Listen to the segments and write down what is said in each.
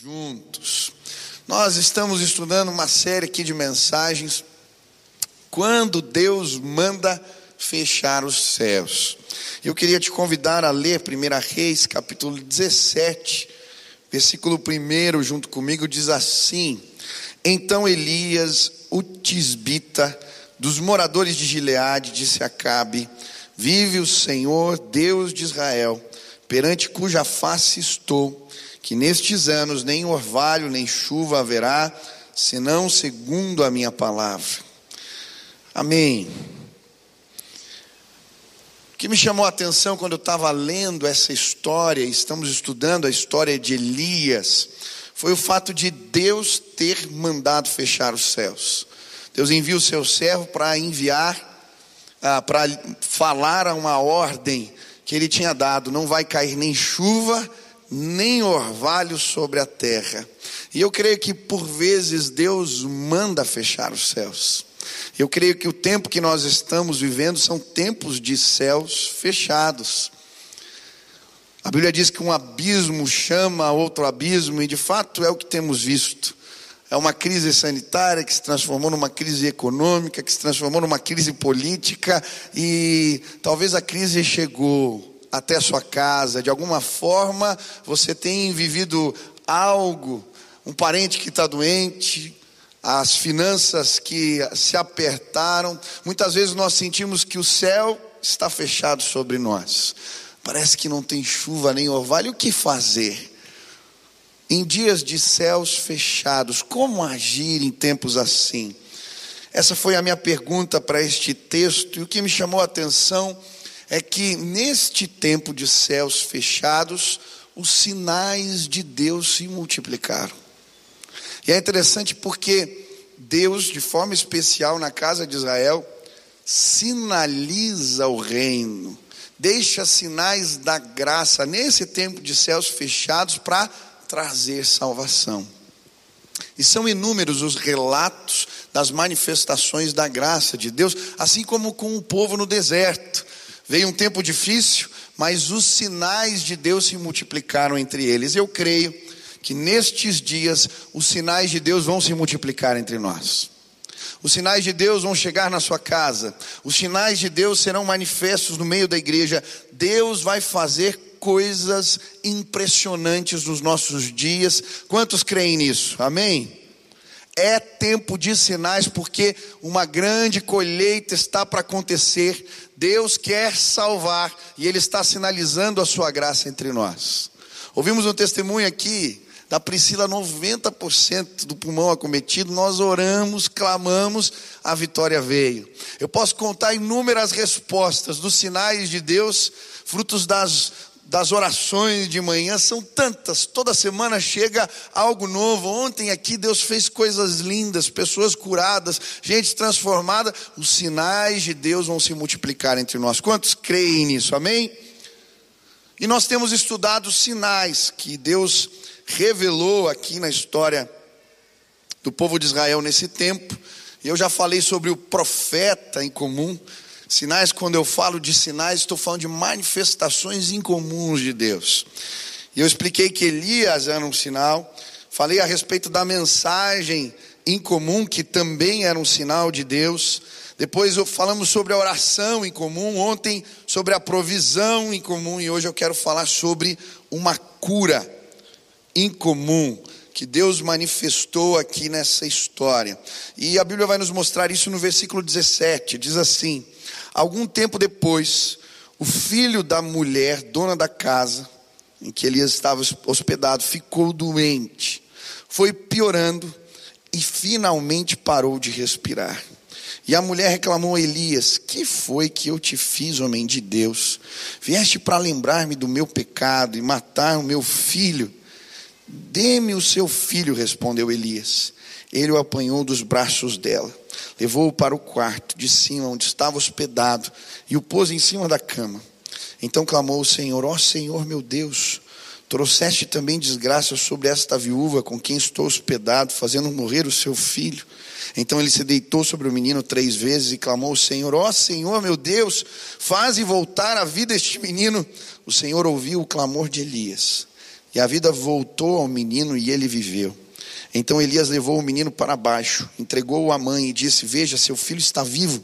juntos. Nós estamos estudando uma série aqui de mensagens. Quando Deus manda fechar os céus. Eu queria te convidar a ler 1 Reis, capítulo 17, versículo 1, junto comigo, diz assim: Então Elias, o tisbita, dos moradores de Gileade, disse a Acabe: Vive o Senhor, Deus de Israel, perante cuja face estou que nestes anos nem orvalho nem chuva haverá, senão segundo a minha palavra. Amém. O que me chamou a atenção quando eu estava lendo essa história, estamos estudando a história de Elias, foi o fato de Deus ter mandado fechar os céus. Deus envia o seu servo para enviar, ah, para falar uma ordem que ele tinha dado: não vai cair nem chuva, nem orvalho sobre a terra. E eu creio que por vezes Deus manda fechar os céus. Eu creio que o tempo que nós estamos vivendo são tempos de céus fechados. A Bíblia diz que um abismo chama outro abismo, e de fato é o que temos visto. É uma crise sanitária que se transformou numa crise econômica, que se transformou numa crise política, e talvez a crise chegou até a sua casa, de alguma forma você tem vivido algo, um parente que está doente, as finanças que se apertaram, muitas vezes nós sentimos que o céu está fechado sobre nós, parece que não tem chuva nem orvalho, o que fazer? Em dias de céus fechados, como agir em tempos assim? Essa foi a minha pergunta para este texto, e o que me chamou a atenção que neste tempo de céus fechados, os sinais de Deus se multiplicaram. E é interessante porque Deus, de forma especial na casa de Israel, sinaliza o reino, deixa sinais da graça nesse tempo de céus fechados para trazer salvação. E são inúmeros os relatos das manifestações da graça de Deus, assim como com o povo no deserto. Veio um tempo difícil, mas os sinais de Deus se multiplicaram entre eles. Eu creio que nestes dias os sinais de Deus vão se multiplicar entre nós. Os sinais de Deus vão chegar na sua casa. Os sinais de Deus serão manifestos no meio da igreja. Deus vai fazer coisas impressionantes nos nossos dias. Quantos creem nisso? Amém? É tempo de sinais porque uma grande colheita está para acontecer. Deus quer salvar e Ele está sinalizando a sua graça entre nós. Ouvimos um testemunho aqui da Priscila, 90% do pulmão acometido, nós oramos, clamamos, a vitória veio. Eu posso contar inúmeras respostas dos sinais de Deus, frutos das das orações de manhã são tantas, toda semana chega algo novo. Ontem aqui Deus fez coisas lindas, pessoas curadas, gente transformada. Os sinais de Deus vão se multiplicar entre nós. Quantos creem nisso? Amém? E nós temos estudado os sinais que Deus revelou aqui na história do povo de Israel nesse tempo. Eu já falei sobre o profeta em comum, Sinais, quando eu falo de sinais, estou falando de manifestações incomuns de Deus. E eu expliquei que Elias era um sinal, falei a respeito da mensagem incomum, que também era um sinal de Deus. Depois falamos sobre a oração em comum, ontem sobre a provisão em comum, e hoje eu quero falar sobre uma cura incomum que Deus manifestou aqui nessa história. E a Bíblia vai nos mostrar isso no versículo 17, diz assim: Algum tempo depois, o filho da mulher, dona da casa em que Elias estava hospedado, ficou doente. Foi piorando e finalmente parou de respirar. E a mulher reclamou a Elias: Que foi que eu te fiz, homem de Deus? Vieste para lembrar-me do meu pecado e matar o meu filho? Dê-me o seu filho, respondeu Elias. Ele o apanhou dos braços dela levou-o para o quarto de cima, onde estava hospedado, e o pôs em cima da cama. Então clamou o Senhor: Ó oh, Senhor meu Deus, trouxeste também desgraça sobre esta viúva com quem estou hospedado, fazendo morrer o seu filho. Então ele se deitou sobre o menino três vezes e clamou ao Senhor: Ó oh, Senhor meu Deus, faze voltar à vida este menino. O Senhor ouviu o clamor de Elias E a vida voltou ao menino e ele viveu. Então Elias levou o menino para baixo, entregou-o à mãe e disse: Veja, seu filho está vivo.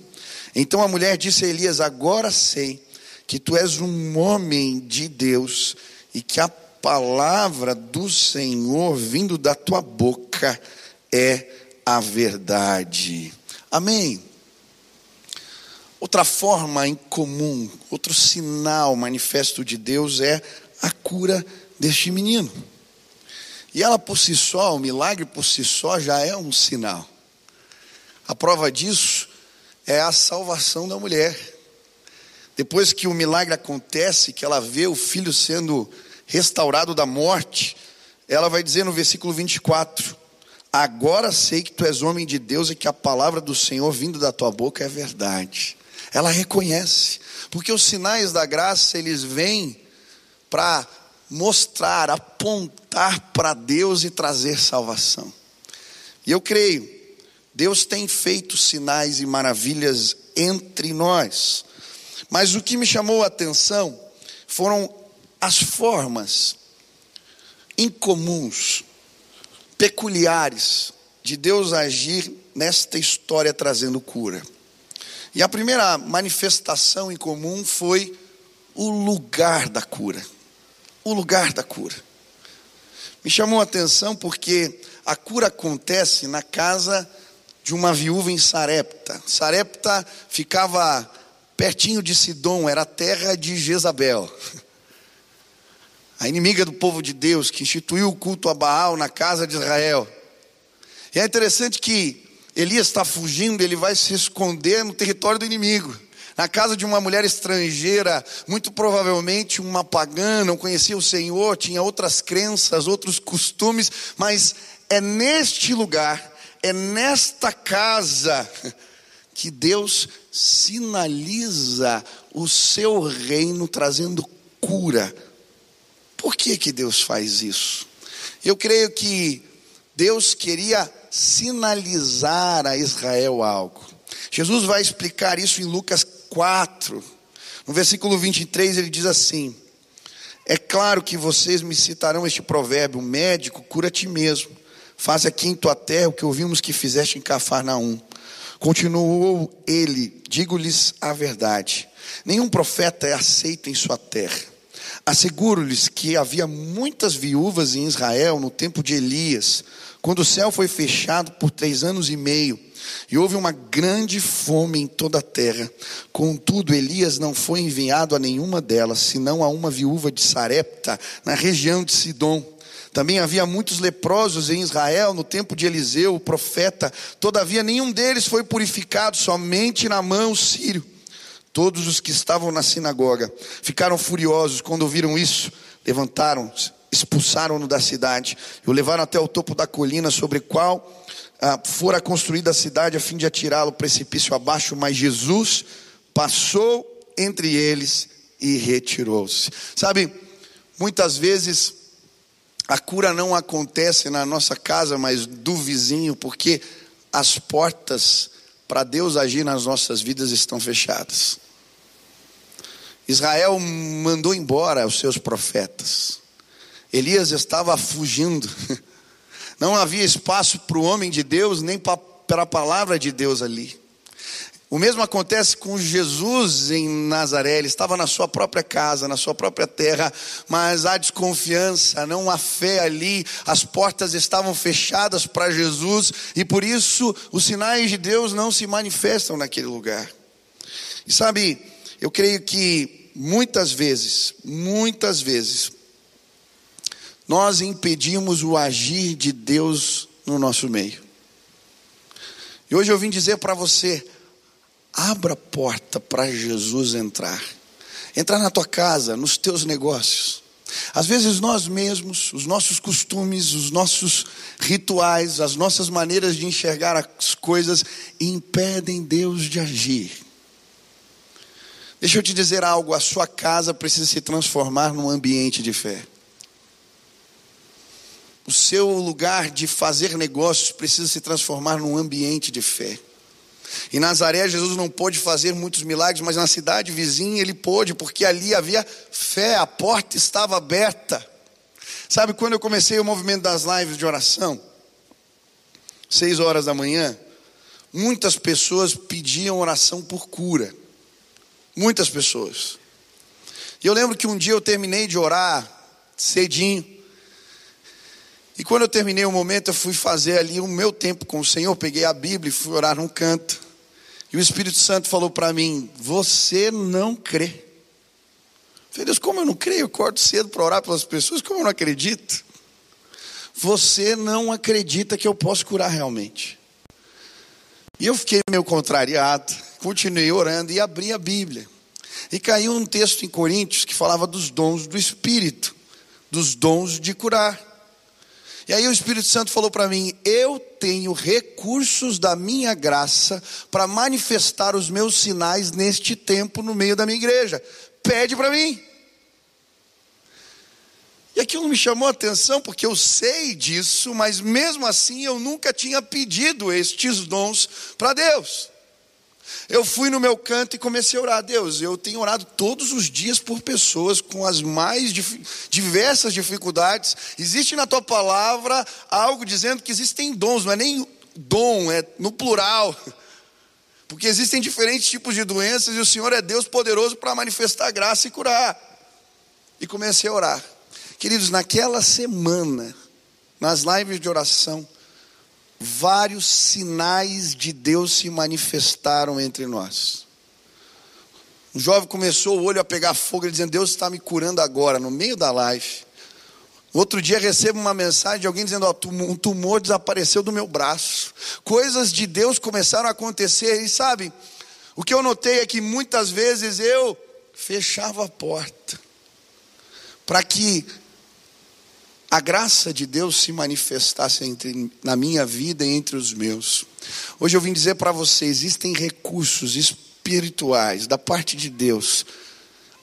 Então a mulher disse a Elias: Agora sei que tu és um homem de Deus e que a palavra do Senhor vindo da tua boca é a verdade. Amém. Outra forma em comum, outro sinal manifesto de Deus é a cura deste menino. E ela por si só, o milagre por si só já é um sinal. A prova disso é a salvação da mulher. Depois que o milagre acontece, que ela vê o filho sendo restaurado da morte, ela vai dizer no versículo 24: Agora sei que tu és homem de Deus e que a palavra do Senhor vindo da tua boca é verdade. Ela reconhece, porque os sinais da graça eles vêm para mostrar, apontar para Deus e trazer salvação. E eu creio, Deus tem feito sinais e maravilhas entre nós. Mas o que me chamou a atenção foram as formas incomuns, peculiares de Deus agir nesta história trazendo cura. E a primeira manifestação em comum foi o lugar da cura. O lugar da cura. Me chamou a atenção porque a cura acontece na casa de uma viúva em Sarepta. Sarepta ficava pertinho de Sidom, era a terra de Jezabel. A inimiga do povo de Deus, que instituiu o culto a Baal na casa de Israel. E é interessante que Elias está fugindo, ele vai se esconder no território do inimigo, na casa de uma mulher estrangeira, muito provavelmente uma pagã, não conhecia o Senhor, tinha outras crenças, outros costumes, mas é neste lugar, é nesta casa, que Deus sinaliza o seu reino trazendo cura. Por que, que Deus faz isso? Eu creio que Deus queria sinalizar a Israel algo. Jesus vai explicar isso em Lucas 4. No versículo 23 ele diz assim: É claro que vocês me citarão este provérbio: médico, cura a ti mesmo. Faz aqui em tua terra o que ouvimos que fizeste em Cafarnaum. Continuou ele: Digo-lhes a verdade. Nenhum profeta é aceito em sua terra. Asseguro-lhes que havia muitas viúvas em Israel no tempo de Elias quando o céu foi fechado por três anos e meio, e houve uma grande fome em toda a terra. Contudo, Elias não foi enviado a nenhuma delas, senão a uma viúva de Sarepta, na região de Sidom. Também havia muitos leprosos em Israel no tempo de Eliseu, o profeta. Todavia, nenhum deles foi purificado, somente na mão sírio. Todos os que estavam na sinagoga ficaram furiosos quando ouviram isso, levantaram-se expulsaram-no da cidade e o levaram até o topo da colina sobre qual ah, fora construída a cidade a fim de atirá-lo precipício abaixo, mas Jesus passou entre eles e retirou-se. Sabe, muitas vezes a cura não acontece na nossa casa, mas do vizinho, porque as portas para Deus agir nas nossas vidas estão fechadas. Israel mandou embora os seus profetas. Elias estava fugindo. Não havia espaço para o homem de Deus, nem para a palavra de Deus ali. O mesmo acontece com Jesus em Nazaré, ele estava na sua própria casa, na sua própria terra, mas há desconfiança, não há fé ali, as portas estavam fechadas para Jesus e por isso os sinais de Deus não se manifestam naquele lugar. E sabe, eu creio que muitas vezes, muitas vezes, nós impedimos o agir de Deus no nosso meio. E hoje eu vim dizer para você: abra a porta para Jesus entrar, entrar na tua casa, nos teus negócios. Às vezes nós mesmos, os nossos costumes, os nossos rituais, as nossas maneiras de enxergar as coisas impedem Deus de agir. Deixa eu te dizer algo: a sua casa precisa se transformar num ambiente de fé. O seu lugar de fazer negócios precisa se transformar num ambiente de fé. Em Nazaré, Jesus não pôde fazer muitos milagres, mas na cidade vizinha ele pôde, porque ali havia fé, a porta estava aberta. Sabe, quando eu comecei o movimento das lives de oração, seis horas da manhã, muitas pessoas pediam oração por cura. Muitas pessoas. E eu lembro que um dia eu terminei de orar cedinho. E quando eu terminei o momento, eu fui fazer ali o meu tempo com o Senhor, peguei a Bíblia e fui orar num canto. E o Espírito Santo falou para mim: Você não crê. Falei, Deus, como eu não creio? Eu acordo cedo para orar pelas pessoas, como eu não acredito? Você não acredita que eu posso curar realmente. E eu fiquei meio contrariado, continuei orando e abri a Bíblia. E caiu um texto em Coríntios que falava dos dons do Espírito, dos dons de curar. E aí o Espírito Santo falou para mim: Eu tenho recursos da minha graça para manifestar os meus sinais neste tempo no meio da minha igreja. Pede para mim. E aquilo me chamou a atenção porque eu sei disso, mas mesmo assim eu nunca tinha pedido estes dons para Deus. Eu fui no meu canto e comecei a orar. Deus, eu tenho orado todos os dias por pessoas com as mais diversas dificuldades. Existe na tua palavra algo dizendo que existem dons, não é nem dom, é no plural. Porque existem diferentes tipos de doenças e o Senhor é Deus poderoso para manifestar graça e curar. E comecei a orar. Queridos, naquela semana, nas lives de oração, vários sinais de Deus se manifestaram entre nós. O jovem começou o olho a pegar fogo, dizendo: Deus está me curando agora, no meio da live. Outro dia recebo uma mensagem de alguém dizendo: ó, um tumor desapareceu do meu braço. Coisas de Deus começaram a acontecer, e sabe, o que eu notei é que muitas vezes eu fechava a porta para que a graça de Deus se manifestasse entre, na minha vida e entre os meus. Hoje eu vim dizer para você: existem recursos espirituais da parte de Deus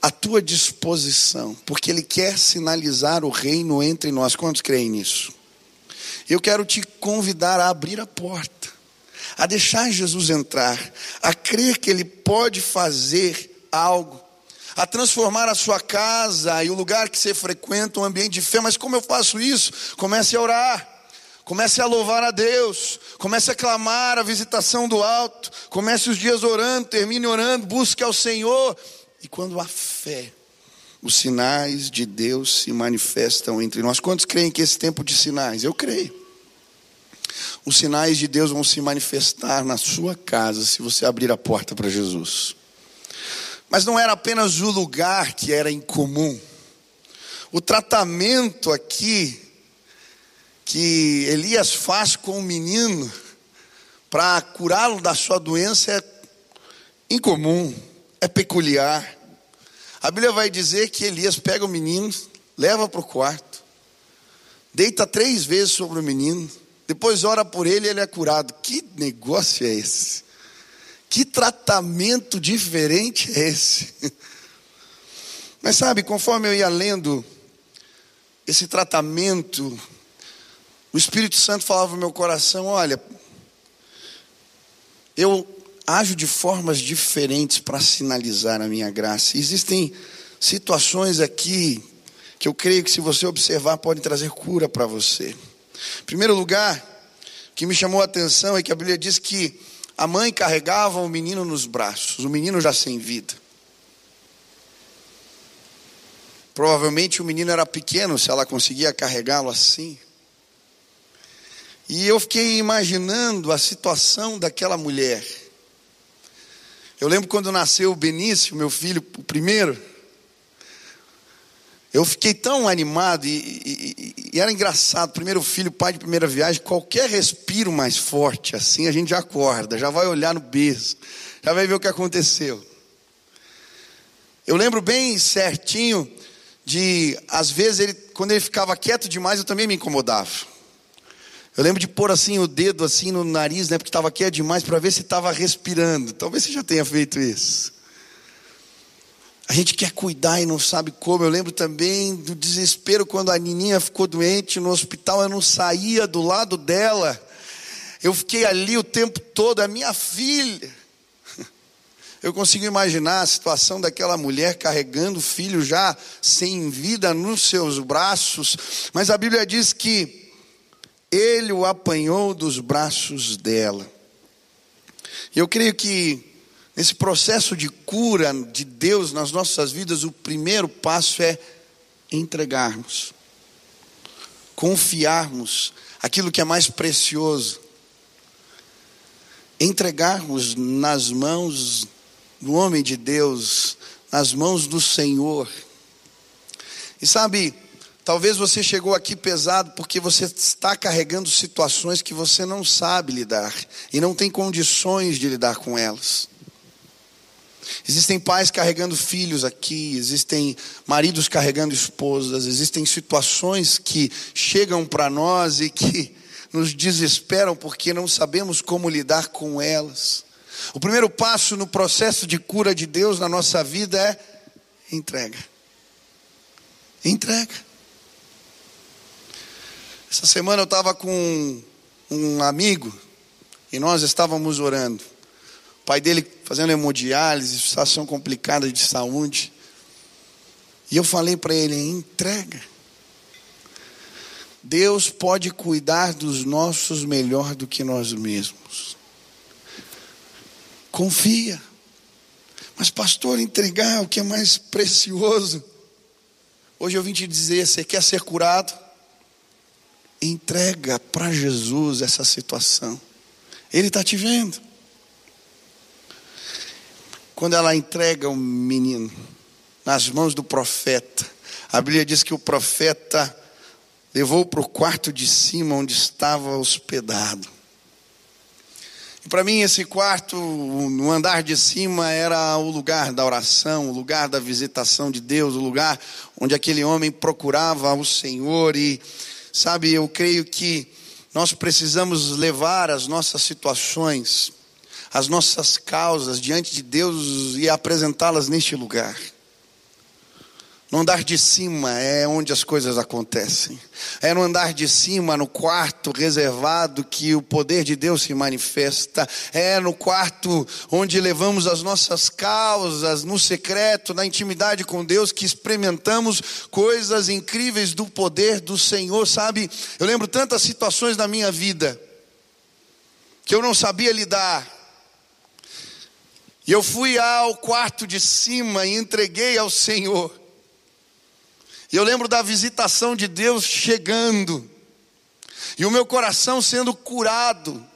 à tua disposição, porque Ele quer sinalizar o reino entre nós. Quantos creem nisso? Eu quero te convidar a abrir a porta, a deixar Jesus entrar, a crer que Ele pode fazer algo a transformar a sua casa e o lugar que você frequenta um ambiente de fé. Mas como eu faço isso? Comece a orar. Comece a louvar a Deus, comece a clamar a visitação do alto, comece os dias orando, termine orando, busque ao Senhor. E quando há fé, os sinais de Deus se manifestam entre nós. Quantos creem que esse tempo de sinais? Eu creio. Os sinais de Deus vão se manifestar na sua casa se você abrir a porta para Jesus. Mas não era apenas o lugar que era incomum. O tratamento aqui que Elias faz com o menino para curá-lo da sua doença é incomum, é peculiar. A Bíblia vai dizer que Elias pega o menino, leva para o quarto, deita três vezes sobre o menino, depois ora por ele e ele é curado. Que negócio é esse? Que tratamento diferente é esse? Mas sabe, conforme eu ia lendo esse tratamento, o Espírito Santo falava no meu coração: olha, eu ajo de formas diferentes para sinalizar a minha graça. Existem situações aqui que eu creio que, se você observar, podem trazer cura para você. Em primeiro lugar, o que me chamou a atenção é que a Bíblia diz que a mãe carregava o menino nos braços, o menino já sem vida. Provavelmente o menino era pequeno, se ela conseguia carregá-lo assim. E eu fiquei imaginando a situação daquela mulher. Eu lembro quando nasceu o Benício, meu filho, o primeiro. Eu fiquei tão animado e, e, e, era engraçado. Primeiro filho, pai de primeira viagem, qualquer respiro mais forte assim, a gente já acorda, já vai olhar no berço, já vai ver o que aconteceu. Eu lembro bem certinho de, às vezes, ele, quando ele ficava quieto demais, eu também me incomodava. Eu lembro de pôr assim o dedo assim no nariz, né, porque estava quieto demais, para ver se estava respirando. Talvez você já tenha feito isso. A gente quer cuidar e não sabe como. Eu lembro também do desespero quando a Nininha ficou doente no hospital, eu não saía do lado dela. Eu fiquei ali o tempo todo, a minha filha. Eu consigo imaginar a situação daquela mulher carregando o filho já sem vida nos seus braços, mas a Bíblia diz que ele o apanhou dos braços dela. Eu creio que nesse processo de cura de Deus nas nossas vidas, o primeiro passo é entregarmos, confiarmos aquilo que é mais precioso, entregarmos nas mãos do homem de Deus, nas mãos do Senhor. E sabe, talvez você chegou aqui pesado porque você está carregando situações que você não sabe lidar e não tem condições de lidar com elas. Existem pais carregando filhos aqui, existem maridos carregando esposas, existem situações que chegam para nós e que nos desesperam porque não sabemos como lidar com elas. O primeiro passo no processo de cura de Deus na nossa vida é entrega. Entrega. Essa semana eu estava com um amigo e nós estávamos orando. O pai dele fazendo hemodiálise, situação complicada de saúde. E eu falei para ele: entrega. Deus pode cuidar dos nossos melhor do que nós mesmos. Confia. Mas, pastor, entregar o que é mais precioso. Hoje eu vim te dizer: você quer ser curado? Entrega para Jesus essa situação. Ele está te vendo. Quando ela entrega o menino nas mãos do profeta, a Bíblia diz que o profeta levou para o quarto de cima onde estava hospedado. Para mim, esse quarto, no andar de cima, era o lugar da oração, o lugar da visitação de Deus, o lugar onde aquele homem procurava o Senhor. E, sabe, eu creio que nós precisamos levar as nossas situações, as nossas causas diante de Deus e apresentá-las neste lugar. No andar de cima é onde as coisas acontecem. É no andar de cima, no quarto reservado, que o poder de Deus se manifesta. É no quarto onde levamos as nossas causas, no secreto, na intimidade com Deus, que experimentamos coisas incríveis do poder do Senhor. Sabe, eu lembro tantas situações na minha vida que eu não sabia lidar. E eu fui ao quarto de cima e entreguei ao Senhor. E eu lembro da visitação de Deus chegando, e o meu coração sendo curado.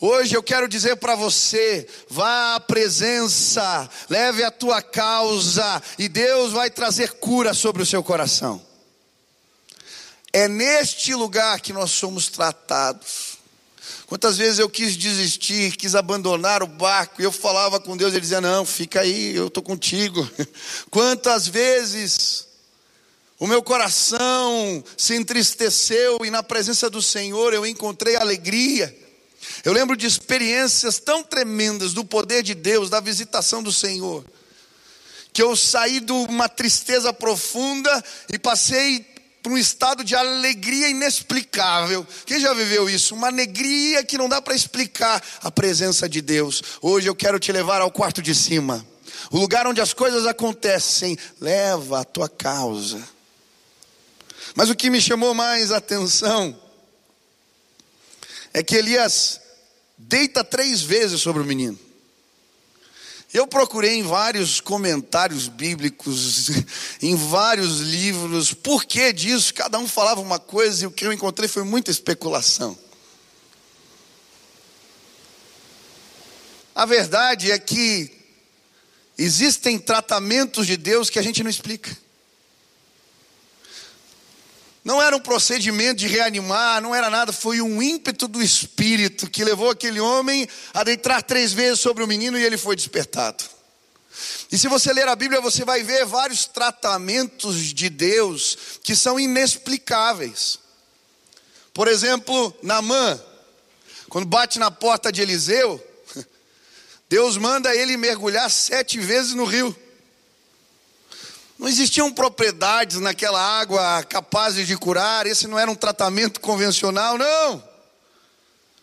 Hoje eu quero dizer para você: vá à presença, leve a tua causa, e Deus vai trazer cura sobre o seu coração. É neste lugar que nós somos tratados. Quantas vezes eu quis desistir, quis abandonar o barco, e eu falava com Deus, ele dizia: Não, fica aí, eu estou contigo. Quantas vezes o meu coração se entristeceu e na presença do Senhor eu encontrei alegria. Eu lembro de experiências tão tremendas do poder de Deus, da visitação do Senhor, que eu saí de uma tristeza profunda e passei para um estado de alegria inexplicável. Quem já viveu isso? Uma alegria que não dá para explicar a presença de Deus. Hoje eu quero te levar ao quarto de cima, o lugar onde as coisas acontecem. Leva a tua causa mas o que me chamou mais atenção é que Elias deita três vezes sobre o menino. Eu procurei em vários comentários bíblicos, em vários livros, por que disso? Cada um falava uma coisa e o que eu encontrei foi muita especulação. A verdade é que existem tratamentos de Deus que a gente não explica. Não era um procedimento de reanimar, não era nada, foi um ímpeto do Espírito que levou aquele homem a deitar três vezes sobre o menino e ele foi despertado. E se você ler a Bíblia, você vai ver vários tratamentos de Deus que são inexplicáveis. Por exemplo, Namã, quando bate na porta de Eliseu, Deus manda ele mergulhar sete vezes no rio. Não existiam propriedades naquela água capazes de curar, esse não era um tratamento convencional, não.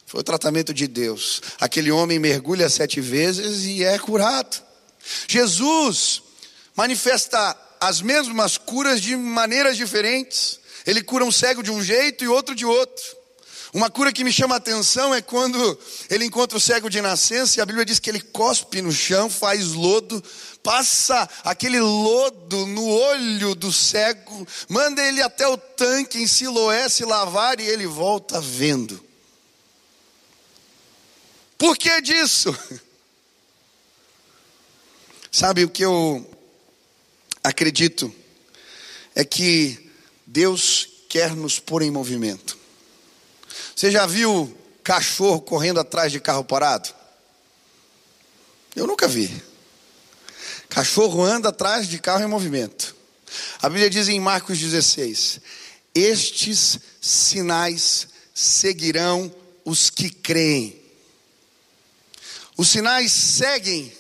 Foi o tratamento de Deus. Aquele homem mergulha sete vezes e é curado. Jesus manifesta as mesmas curas de maneiras diferentes. Ele cura um cego de um jeito e outro de outro. Uma cura que me chama a atenção é quando ele encontra o cego de nascença e a Bíblia diz que ele cospe no chão, faz lodo, passa aquele lodo no olho do cego, manda ele até o tanque em Siloé se lavar e ele volta vendo. Por que disso? Sabe o que eu acredito? É que Deus quer nos pôr em movimento. Você já viu cachorro correndo atrás de carro parado? Eu nunca vi. Cachorro anda atrás de carro em movimento. A Bíblia diz em Marcos 16: Estes sinais seguirão os que creem. Os sinais seguem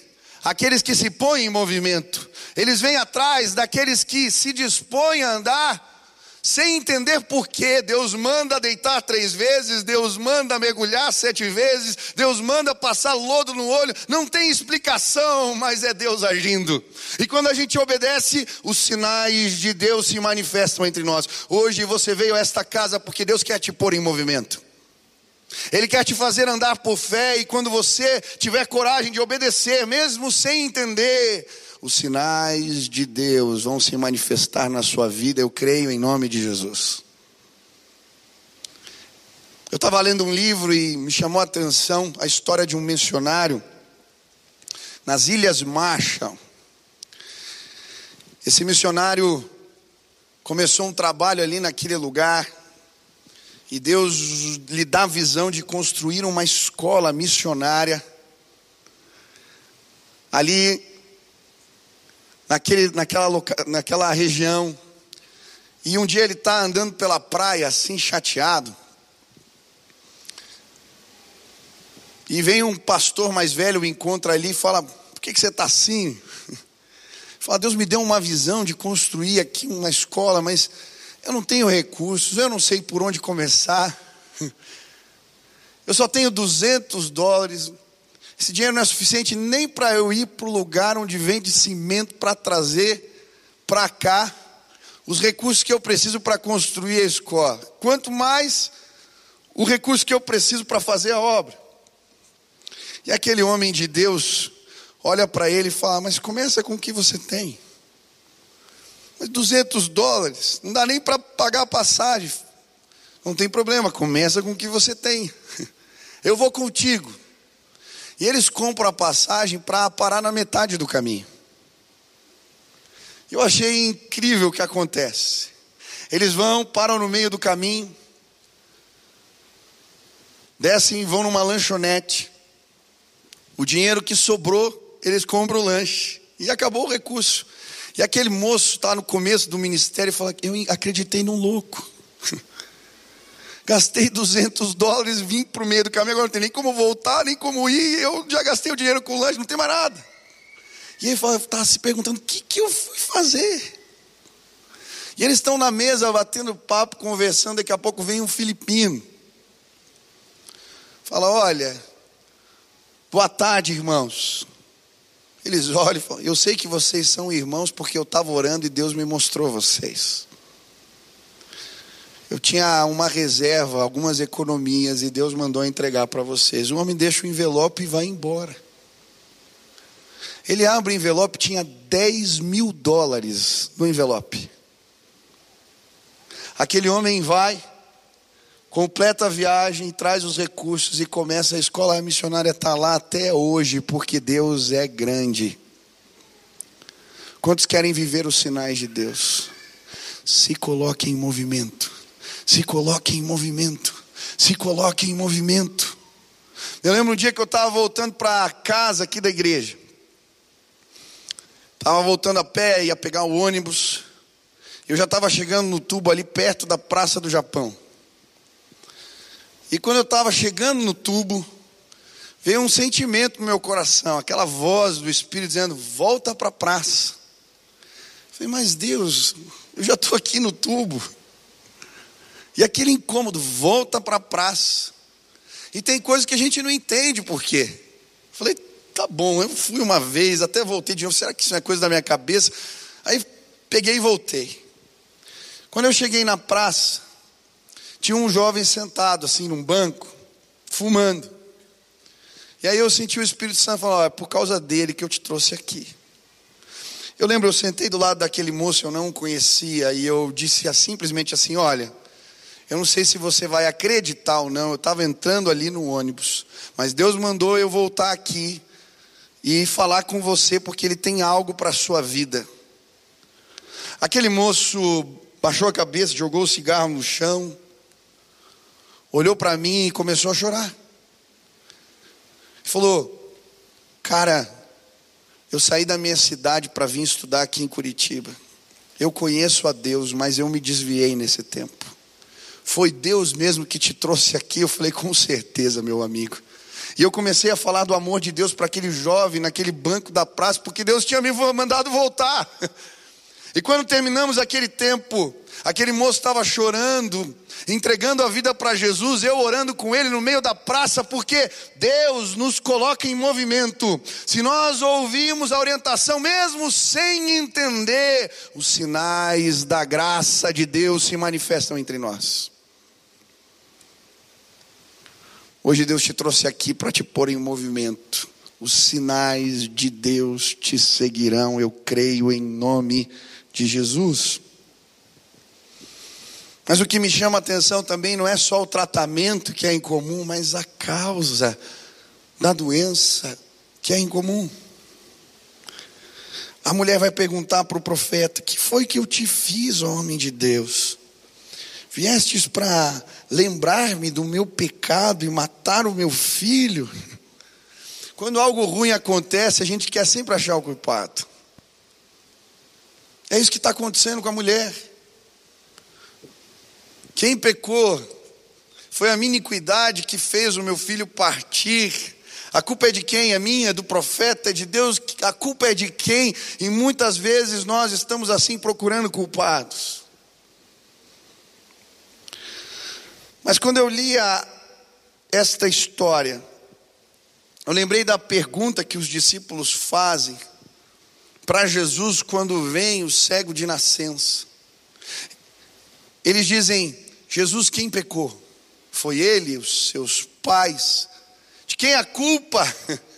aqueles que se põem em movimento. Eles vêm atrás daqueles que se dispõem a andar sem entender por que Deus manda deitar três vezes, Deus manda mergulhar sete vezes, Deus manda passar lodo no olho, não tem explicação, mas é Deus agindo. E quando a gente obedece, os sinais de Deus se manifestam entre nós. Hoje você veio a esta casa porque Deus quer te pôr em movimento. Ele quer te fazer andar por fé, e quando você tiver coragem de obedecer, mesmo sem entender, os sinais de Deus vão se manifestar na sua vida, eu creio em nome de Jesus. Eu estava lendo um livro e me chamou a atenção a história de um missionário nas Ilhas Marshall. Esse missionário começou um trabalho ali naquele lugar e Deus lhe dá a visão de construir uma escola missionária ali naquele, naquela, loca, naquela região. E um dia ele está andando pela praia, assim, chateado. E vem um pastor mais velho, o encontra ali e fala: Por que, que você está assim? Fala: Deus me deu uma visão de construir aqui uma escola, mas eu não tenho recursos, eu não sei por onde começar. Eu só tenho 200 dólares. Esse dinheiro não é suficiente nem para eu ir para o lugar onde vende cimento para trazer para cá os recursos que eu preciso para construir a escola. Quanto mais o recurso que eu preciso para fazer a obra. E aquele homem de Deus olha para ele e fala: Mas começa com o que você tem. Mas 200 dólares, não dá nem para pagar a passagem. Não tem problema, começa com o que você tem. Eu vou contigo. E eles compram a passagem para parar na metade do caminho. Eu achei incrível o que acontece. Eles vão, param no meio do caminho, descem e vão numa lanchonete. O dinheiro que sobrou, eles compram o lanche. E acabou o recurso. E aquele moço está no começo do ministério e fala: Eu acreditei num louco. Gastei 200 dólares, vim para o meio do caminho, agora não tem nem como voltar, nem como ir. Eu já gastei o dinheiro com o lanche, não tem mais nada. E ele está se perguntando: o que, que eu fui fazer? E eles estão na mesa batendo papo, conversando. Daqui a pouco vem um filipino. Fala: Olha, boa tarde, irmãos. Eles olham e falam: Eu sei que vocês são irmãos porque eu estava orando e Deus me mostrou vocês. Eu tinha uma reserva, algumas economias, e Deus mandou entregar para vocês. O homem deixa o envelope e vai embora. Ele abre o envelope, tinha 10 mil dólares no envelope. Aquele homem vai, completa a viagem, traz os recursos e começa a escola missionária está lá até hoje, porque Deus é grande. Quantos querem viver os sinais de Deus? Se coloque em movimento. Se coloque em movimento. Se coloque em movimento. Eu lembro um dia que eu estava voltando para casa aqui da igreja. Estava voltando a pé, ia pegar o ônibus. Eu já estava chegando no tubo ali perto da Praça do Japão. E quando eu estava chegando no tubo, veio um sentimento no meu coração, aquela voz do Espírito dizendo: volta para a praça. Eu falei, mas Deus, eu já estou aqui no tubo. E aquele incômodo, volta para a praça. E tem coisas que a gente não entende por quê. Falei, tá bom, eu fui uma vez, até voltei de novo, será que isso é coisa da minha cabeça? Aí peguei e voltei. Quando eu cheguei na praça, tinha um jovem sentado assim num banco, fumando. E aí eu senti o Espírito Santo falar: é por causa dele que eu te trouxe aqui. Eu lembro, eu sentei do lado daquele moço, eu não conhecia, e eu disse simplesmente assim: olha, eu não sei se você vai acreditar ou não, eu estava entrando ali no ônibus, mas Deus mandou eu voltar aqui e falar com você porque Ele tem algo para a sua vida. Aquele moço baixou a cabeça, jogou o cigarro no chão, olhou para mim e começou a chorar. Falou: Cara, eu saí da minha cidade para vir estudar aqui em Curitiba. Eu conheço a Deus, mas eu me desviei nesse tempo. Foi Deus mesmo que te trouxe aqui? Eu falei: Com certeza, meu amigo. E eu comecei a falar do amor de Deus para aquele jovem naquele banco da praça, porque Deus tinha me mandado voltar. E quando terminamos aquele tempo, aquele moço estava chorando, entregando a vida para Jesus, eu orando com ele no meio da praça, porque Deus nos coloca em movimento. Se nós ouvimos a orientação, mesmo sem entender, os sinais da graça de Deus se manifestam entre nós. Hoje Deus te trouxe aqui para te pôr em movimento. Os sinais de Deus te seguirão, eu creio em nome de Jesus. Mas o que me chama a atenção também não é só o tratamento que é incomum, mas a causa da doença que é incomum. A mulher vai perguntar para o profeta: Que foi que eu te fiz, homem de Deus? Viestes para lembrar-me do meu pecado e matar o meu filho? Quando algo ruim acontece, a gente quer sempre achar o culpado. É isso que está acontecendo com a mulher. Quem pecou foi a minha iniquidade que fez o meu filho partir. A culpa é de quem? É minha, do profeta, é de Deus. A culpa é de quem? E muitas vezes nós estamos assim procurando culpados. Mas quando eu li esta história, eu lembrei da pergunta que os discípulos fazem para Jesus quando vem o cego de nascença. Eles dizem: Jesus, quem pecou? Foi ele, os seus pais? De quem a culpa?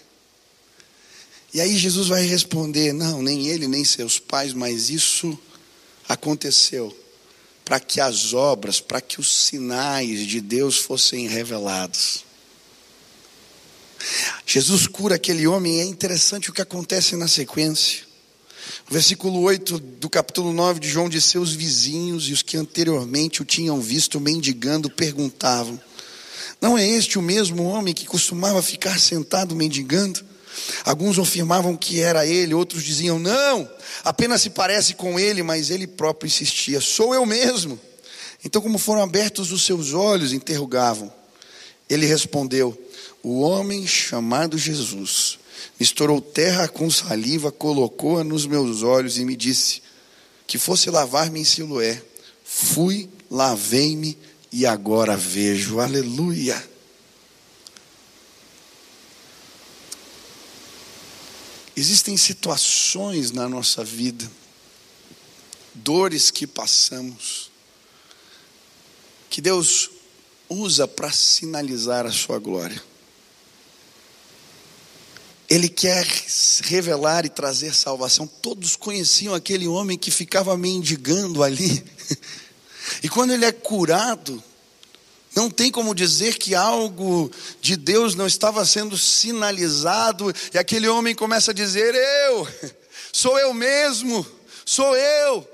E aí Jesus vai responder: Não, nem ele, nem seus pais, mas isso aconteceu para que as obras, para que os sinais de Deus fossem revelados. Jesus cura aquele homem, e é interessante o que acontece na sequência. Versículo 8 do capítulo 9 de João diz: Seus vizinhos e os que anteriormente o tinham visto mendigando perguntavam: Não é este o mesmo homem que costumava ficar sentado mendigando? Alguns afirmavam que era ele, outros diziam: Não, apenas se parece com ele, mas ele próprio insistia: Sou eu mesmo. Então, como foram abertos os seus olhos, interrogavam. Ele respondeu: O homem chamado Jesus misturou terra com saliva, colocou-a nos meus olhos e me disse que fosse lavar-me em Siloé. Fui, lavei-me e agora vejo. Aleluia. Existem situações na nossa vida, dores que passamos, que Deus usa para sinalizar a sua glória. Ele quer revelar e trazer salvação. Todos conheciam aquele homem que ficava mendigando ali. E quando ele é curado, não tem como dizer que algo de Deus não estava sendo sinalizado, e aquele homem começa a dizer: Eu, sou eu mesmo, sou eu.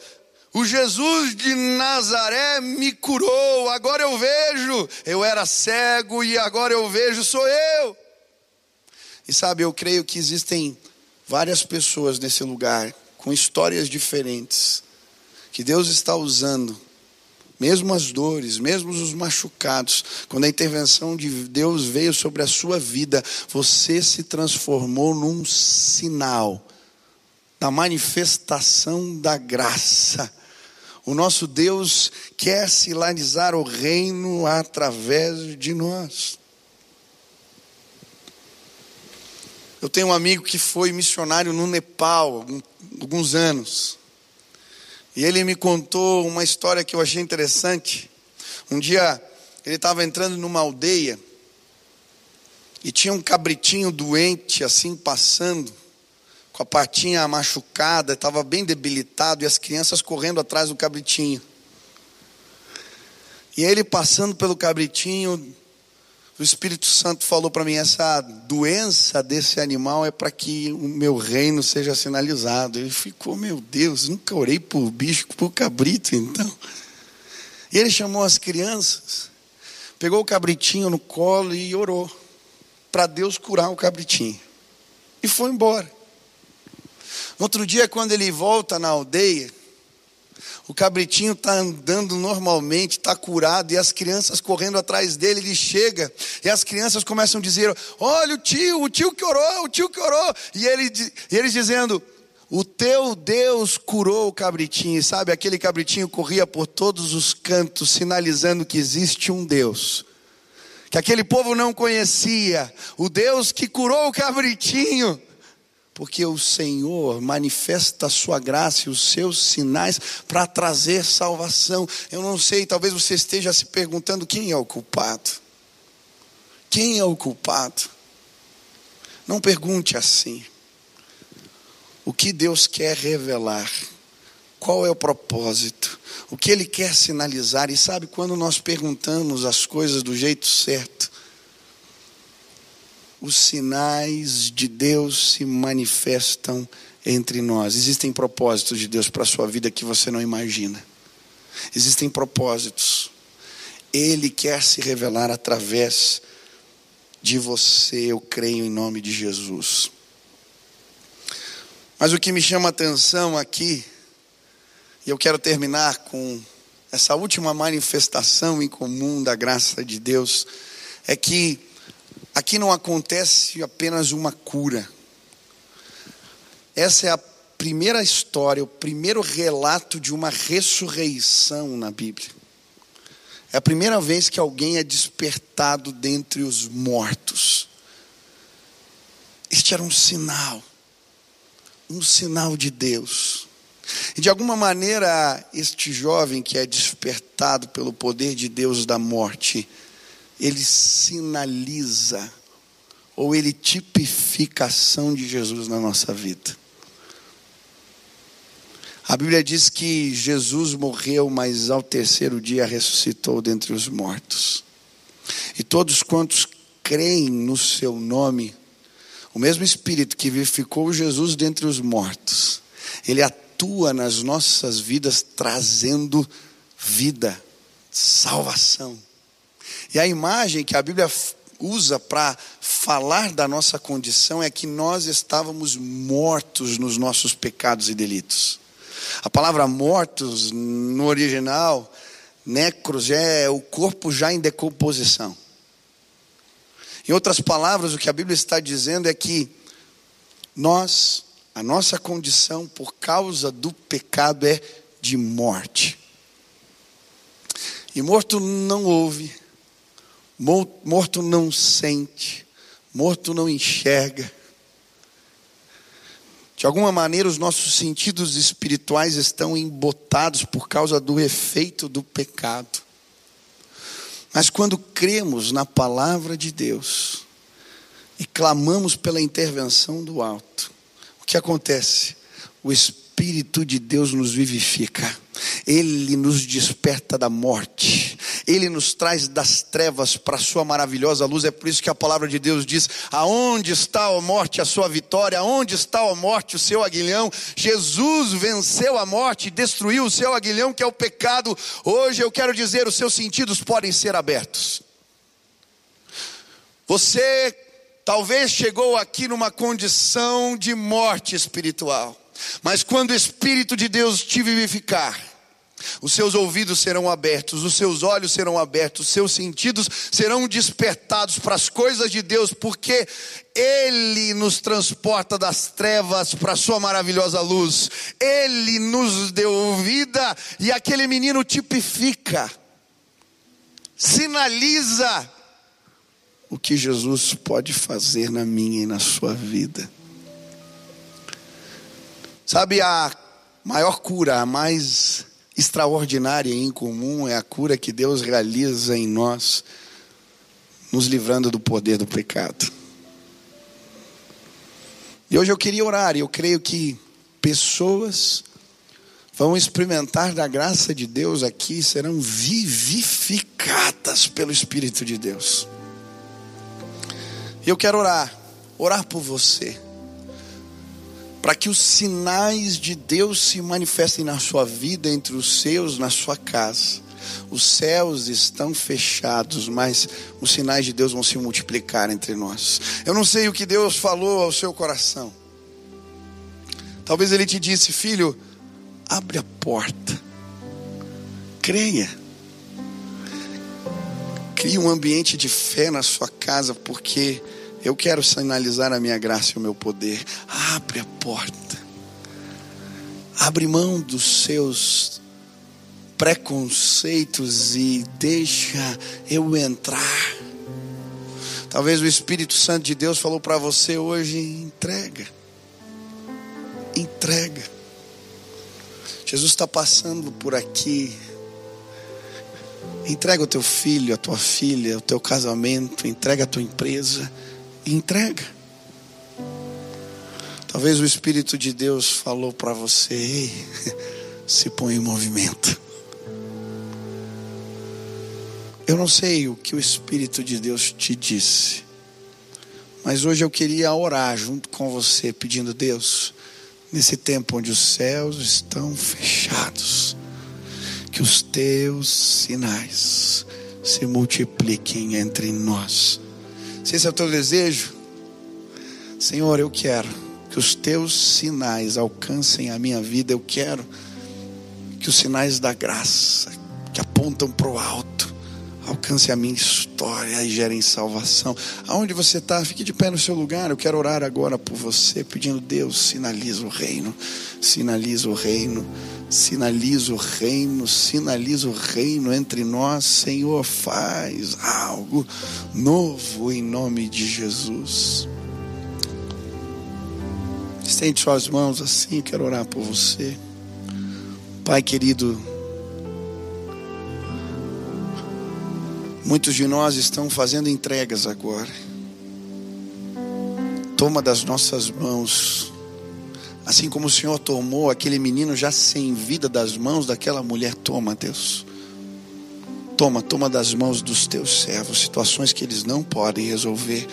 O Jesus de Nazaré me curou, agora eu vejo. Eu era cego e agora eu vejo, sou eu. E sabe, eu creio que existem várias pessoas nesse lugar com histórias diferentes que Deus está usando, mesmo as dores, mesmo os machucados, quando a intervenção de Deus veio sobre a sua vida, você se transformou num sinal da manifestação da graça. O nosso Deus quer sinalizar o reino através de nós. Eu tenho um amigo que foi missionário no Nepal alguns anos. E ele me contou uma história que eu achei interessante. Um dia ele estava entrando numa aldeia e tinha um cabritinho doente assim passando, com a patinha machucada, estava bem debilitado e as crianças correndo atrás do cabritinho. E ele passando pelo cabritinho, o Espírito Santo falou para mim: essa doença desse animal é para que o meu reino seja sinalizado. Ele ficou, meu Deus, nunca orei por bicho, por cabrito, então. E ele chamou as crianças, pegou o cabritinho no colo e orou para Deus curar o cabritinho. E foi embora. No outro dia, quando ele volta na aldeia, o cabritinho está andando normalmente, está curado, e as crianças correndo atrás dele, ele chega, e as crianças começam a dizer: Olha o tio, o tio que orou, o tio que orou. E, ele, e eles dizendo: O teu Deus curou o cabritinho, e sabe? Aquele cabritinho corria por todos os cantos, sinalizando que existe um Deus que aquele povo não conhecia, o Deus que curou o cabritinho porque o Senhor manifesta a sua graça e os seus sinais para trazer salvação. Eu não sei, talvez você esteja se perguntando quem é o culpado. Quem é o culpado? Não pergunte assim. O que Deus quer revelar? Qual é o propósito? O que Ele quer sinalizar? E sabe, quando nós perguntamos as coisas do jeito certo, os sinais de Deus se manifestam entre nós. Existem propósitos de Deus para a sua vida que você não imagina. Existem propósitos. Ele quer se revelar através de você, eu creio em nome de Jesus. Mas o que me chama a atenção aqui, e eu quero terminar com essa última manifestação em comum da graça de Deus, é que Aqui não acontece apenas uma cura. Essa é a primeira história, o primeiro relato de uma ressurreição na Bíblia. É a primeira vez que alguém é despertado dentre os mortos. Este era um sinal, um sinal de Deus. E de alguma maneira, este jovem que é despertado pelo poder de Deus da morte, ele sinaliza ou ele tipifica a ação de Jesus na nossa vida. A Bíblia diz que Jesus morreu, mas ao terceiro dia ressuscitou dentre os mortos. E todos quantos creem no seu nome, o mesmo Espírito que vivificou Jesus dentre os mortos, ele atua nas nossas vidas trazendo vida, salvação. E a imagem que a Bíblia usa para falar da nossa condição é que nós estávamos mortos nos nossos pecados e delitos. A palavra mortos no original, necros, é o corpo já em decomposição. Em outras palavras, o que a Bíblia está dizendo é que nós, a nossa condição por causa do pecado é de morte. E morto não ouve, Morto não sente, morto não enxerga. De alguma maneira, os nossos sentidos espirituais estão embotados por causa do efeito do pecado. Mas quando cremos na palavra de Deus e clamamos pela intervenção do alto, o que acontece? O Espírito de Deus nos vivifica, ele nos desperta da morte ele nos traz das trevas para a sua maravilhosa luz. É por isso que a palavra de Deus diz: Aonde está a morte, a sua vitória? Aonde está a morte, o seu aguilhão? Jesus venceu a morte, destruiu o seu aguilhão, que é o pecado. Hoje eu quero dizer: os seus sentidos podem ser abertos. Você talvez chegou aqui numa condição de morte espiritual, mas quando o Espírito de Deus te vivificar, os seus ouvidos serão abertos, os seus olhos serão abertos, os seus sentidos serão despertados para as coisas de Deus, porque Ele nos transporta das trevas para a Sua maravilhosa luz, Ele nos deu vida, e aquele menino tipifica, sinaliza o que Jesus pode fazer na minha e na sua vida. Sabe, a maior cura, a mais extraordinária e incomum é a cura que Deus realiza em nós, nos livrando do poder do pecado. E hoje eu queria orar, e eu creio que pessoas vão experimentar da graça de Deus aqui, serão vivificadas pelo Espírito de Deus. Eu quero orar, orar por você, para que os sinais de Deus se manifestem na sua vida, entre os seus, na sua casa. Os céus estão fechados, mas os sinais de Deus vão se multiplicar entre nós. Eu não sei o que Deus falou ao seu coração. Talvez Ele te disse, filho, abre a porta, creia, crie um ambiente de fé na sua casa, porque eu quero sinalizar a minha graça e o meu poder. Abre a porta. Abre mão dos seus preconceitos e deixa eu entrar. Talvez o Espírito Santo de Deus falou para você hoje: entrega. Entrega. Jesus está passando por aqui. Entrega o teu filho, a tua filha, o teu casamento, entrega a tua empresa entrega. Talvez o Espírito de Deus falou para você: se põe em movimento. Eu não sei o que o Espírito de Deus te disse, mas hoje eu queria orar junto com você, pedindo Deus, nesse tempo onde os céus estão fechados, que os teus sinais se multipliquem entre nós se esse é o teu desejo, Senhor, eu quero que os teus sinais alcancem a minha vida. Eu quero que os sinais da graça, que apontam para o alto, alcancem a minha história e gerem salvação. Aonde você está, fique de pé no seu lugar. Eu quero orar agora por você, pedindo, Deus, sinaliza o reino, sinaliza o reino sinaliza o reino, sinaliza o reino entre nós, Senhor, faz algo novo em nome de Jesus. Estende suas mãos assim, quero orar por você. Pai querido, muitos de nós estão fazendo entregas agora. Toma das nossas mãos Assim como o Senhor tomou aquele menino já sem vida das mãos daquela mulher, toma, Deus. Toma, toma das mãos dos teus servos situações que eles não podem resolver.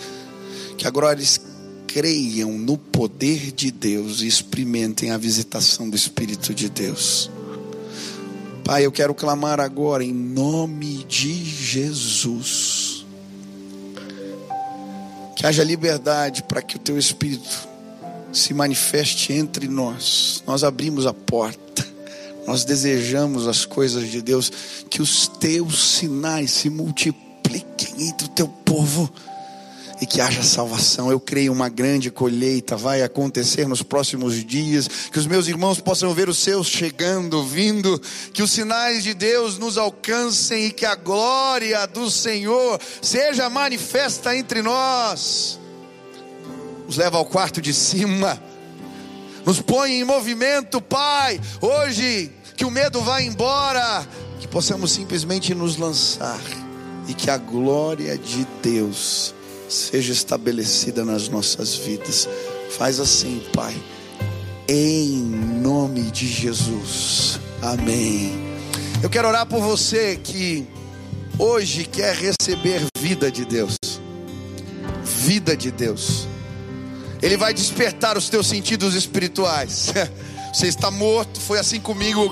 Que agora eles creiam no poder de Deus e experimentem a visitação do Espírito de Deus. Pai, eu quero clamar agora em nome de Jesus. Que haja liberdade para que o teu Espírito se manifeste entre nós. Nós abrimos a porta, nós desejamos as coisas de Deus, que os teus sinais se multipliquem entre o teu povo e que haja salvação. Eu creio uma grande colheita vai acontecer nos próximos dias, que os meus irmãos possam ver os seus chegando, vindo, que os sinais de Deus nos alcancem e que a glória do Senhor seja manifesta entre nós nos leva ao quarto de cima, nos põe em movimento, Pai. Hoje, que o medo vá embora, que possamos simplesmente nos lançar e que a glória de Deus seja estabelecida nas nossas vidas. Faz assim, Pai, em nome de Jesus. Amém. Eu quero orar por você que hoje quer receber vida de Deus. Vida de Deus. Ele vai despertar os teus sentidos espirituais. Você está morto, foi assim comigo.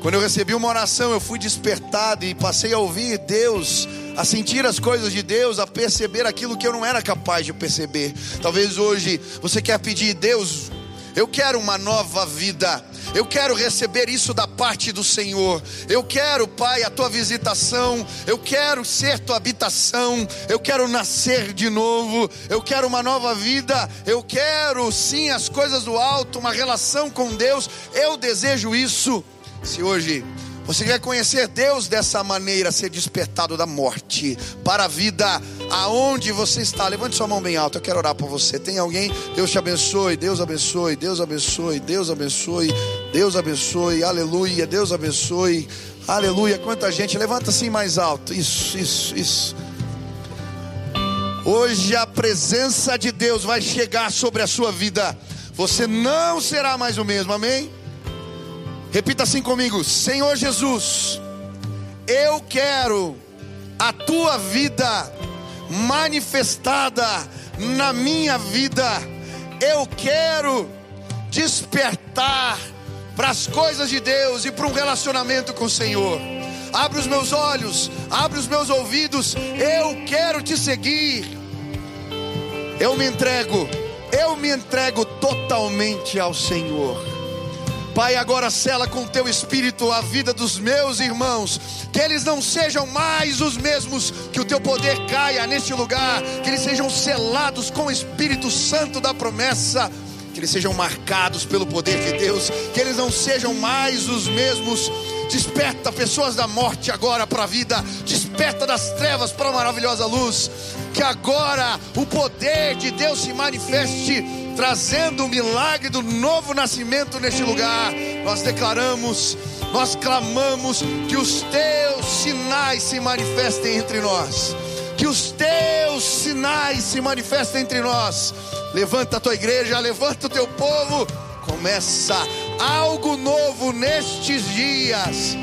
Quando eu recebi uma oração, eu fui despertado e passei a ouvir Deus, a sentir as coisas de Deus, a perceber aquilo que eu não era capaz de perceber. Talvez hoje você quer pedir, Deus, eu quero uma nova vida. Eu quero receber isso da parte do Senhor. Eu quero, Pai, a tua visitação. Eu quero ser tua habitação. Eu quero nascer de novo. Eu quero uma nova vida. Eu quero, sim, as coisas do alto, uma relação com Deus. Eu desejo isso. Se hoje Você quer conhecer Deus dessa maneira, ser despertado da morte para a vida aonde você está. Levante sua mão bem alta, eu quero orar por você. Tem alguém? Deus te abençoe, Deus abençoe, Deus abençoe, Deus abençoe, Deus abençoe, aleluia, Deus abençoe, aleluia. Quanta gente, levanta assim mais alto. Isso, isso, isso. Hoje a presença de Deus vai chegar sobre a sua vida. Você não será mais o mesmo, amém? Repita assim comigo: Senhor Jesus, eu quero a tua vida manifestada na minha vida. Eu quero despertar para as coisas de Deus e para um relacionamento com o Senhor. Abre os meus olhos, abre os meus ouvidos. Eu quero te seguir. Eu me entrego, eu me entrego totalmente ao Senhor. Pai, agora cela com teu espírito a vida dos meus irmãos, que eles não sejam mais os mesmos, que o teu poder caia neste lugar, que eles sejam selados com o Espírito Santo da promessa, que eles sejam marcados pelo poder de Deus, que eles não sejam mais os mesmos. Desperta pessoas da morte agora para a vida, desperta das trevas para a maravilhosa luz, que agora o poder de Deus se manifeste trazendo o milagre do novo nascimento neste lugar. Nós declaramos, nós clamamos que os teus sinais se manifestem entre nós. Que os teus sinais se manifestem entre nós. Levanta a tua igreja, levanta o teu povo. Começa algo novo nestes dias.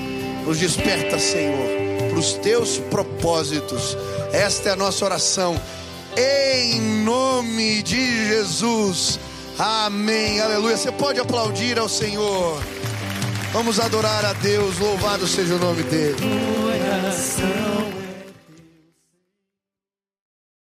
Nos desperta, Senhor, para os teus propósitos. Esta é a nossa oração em nome de Jesus. Amém. Aleluia. Você pode aplaudir ao Senhor. Vamos adorar a Deus. Louvado seja o nome dele. Coração.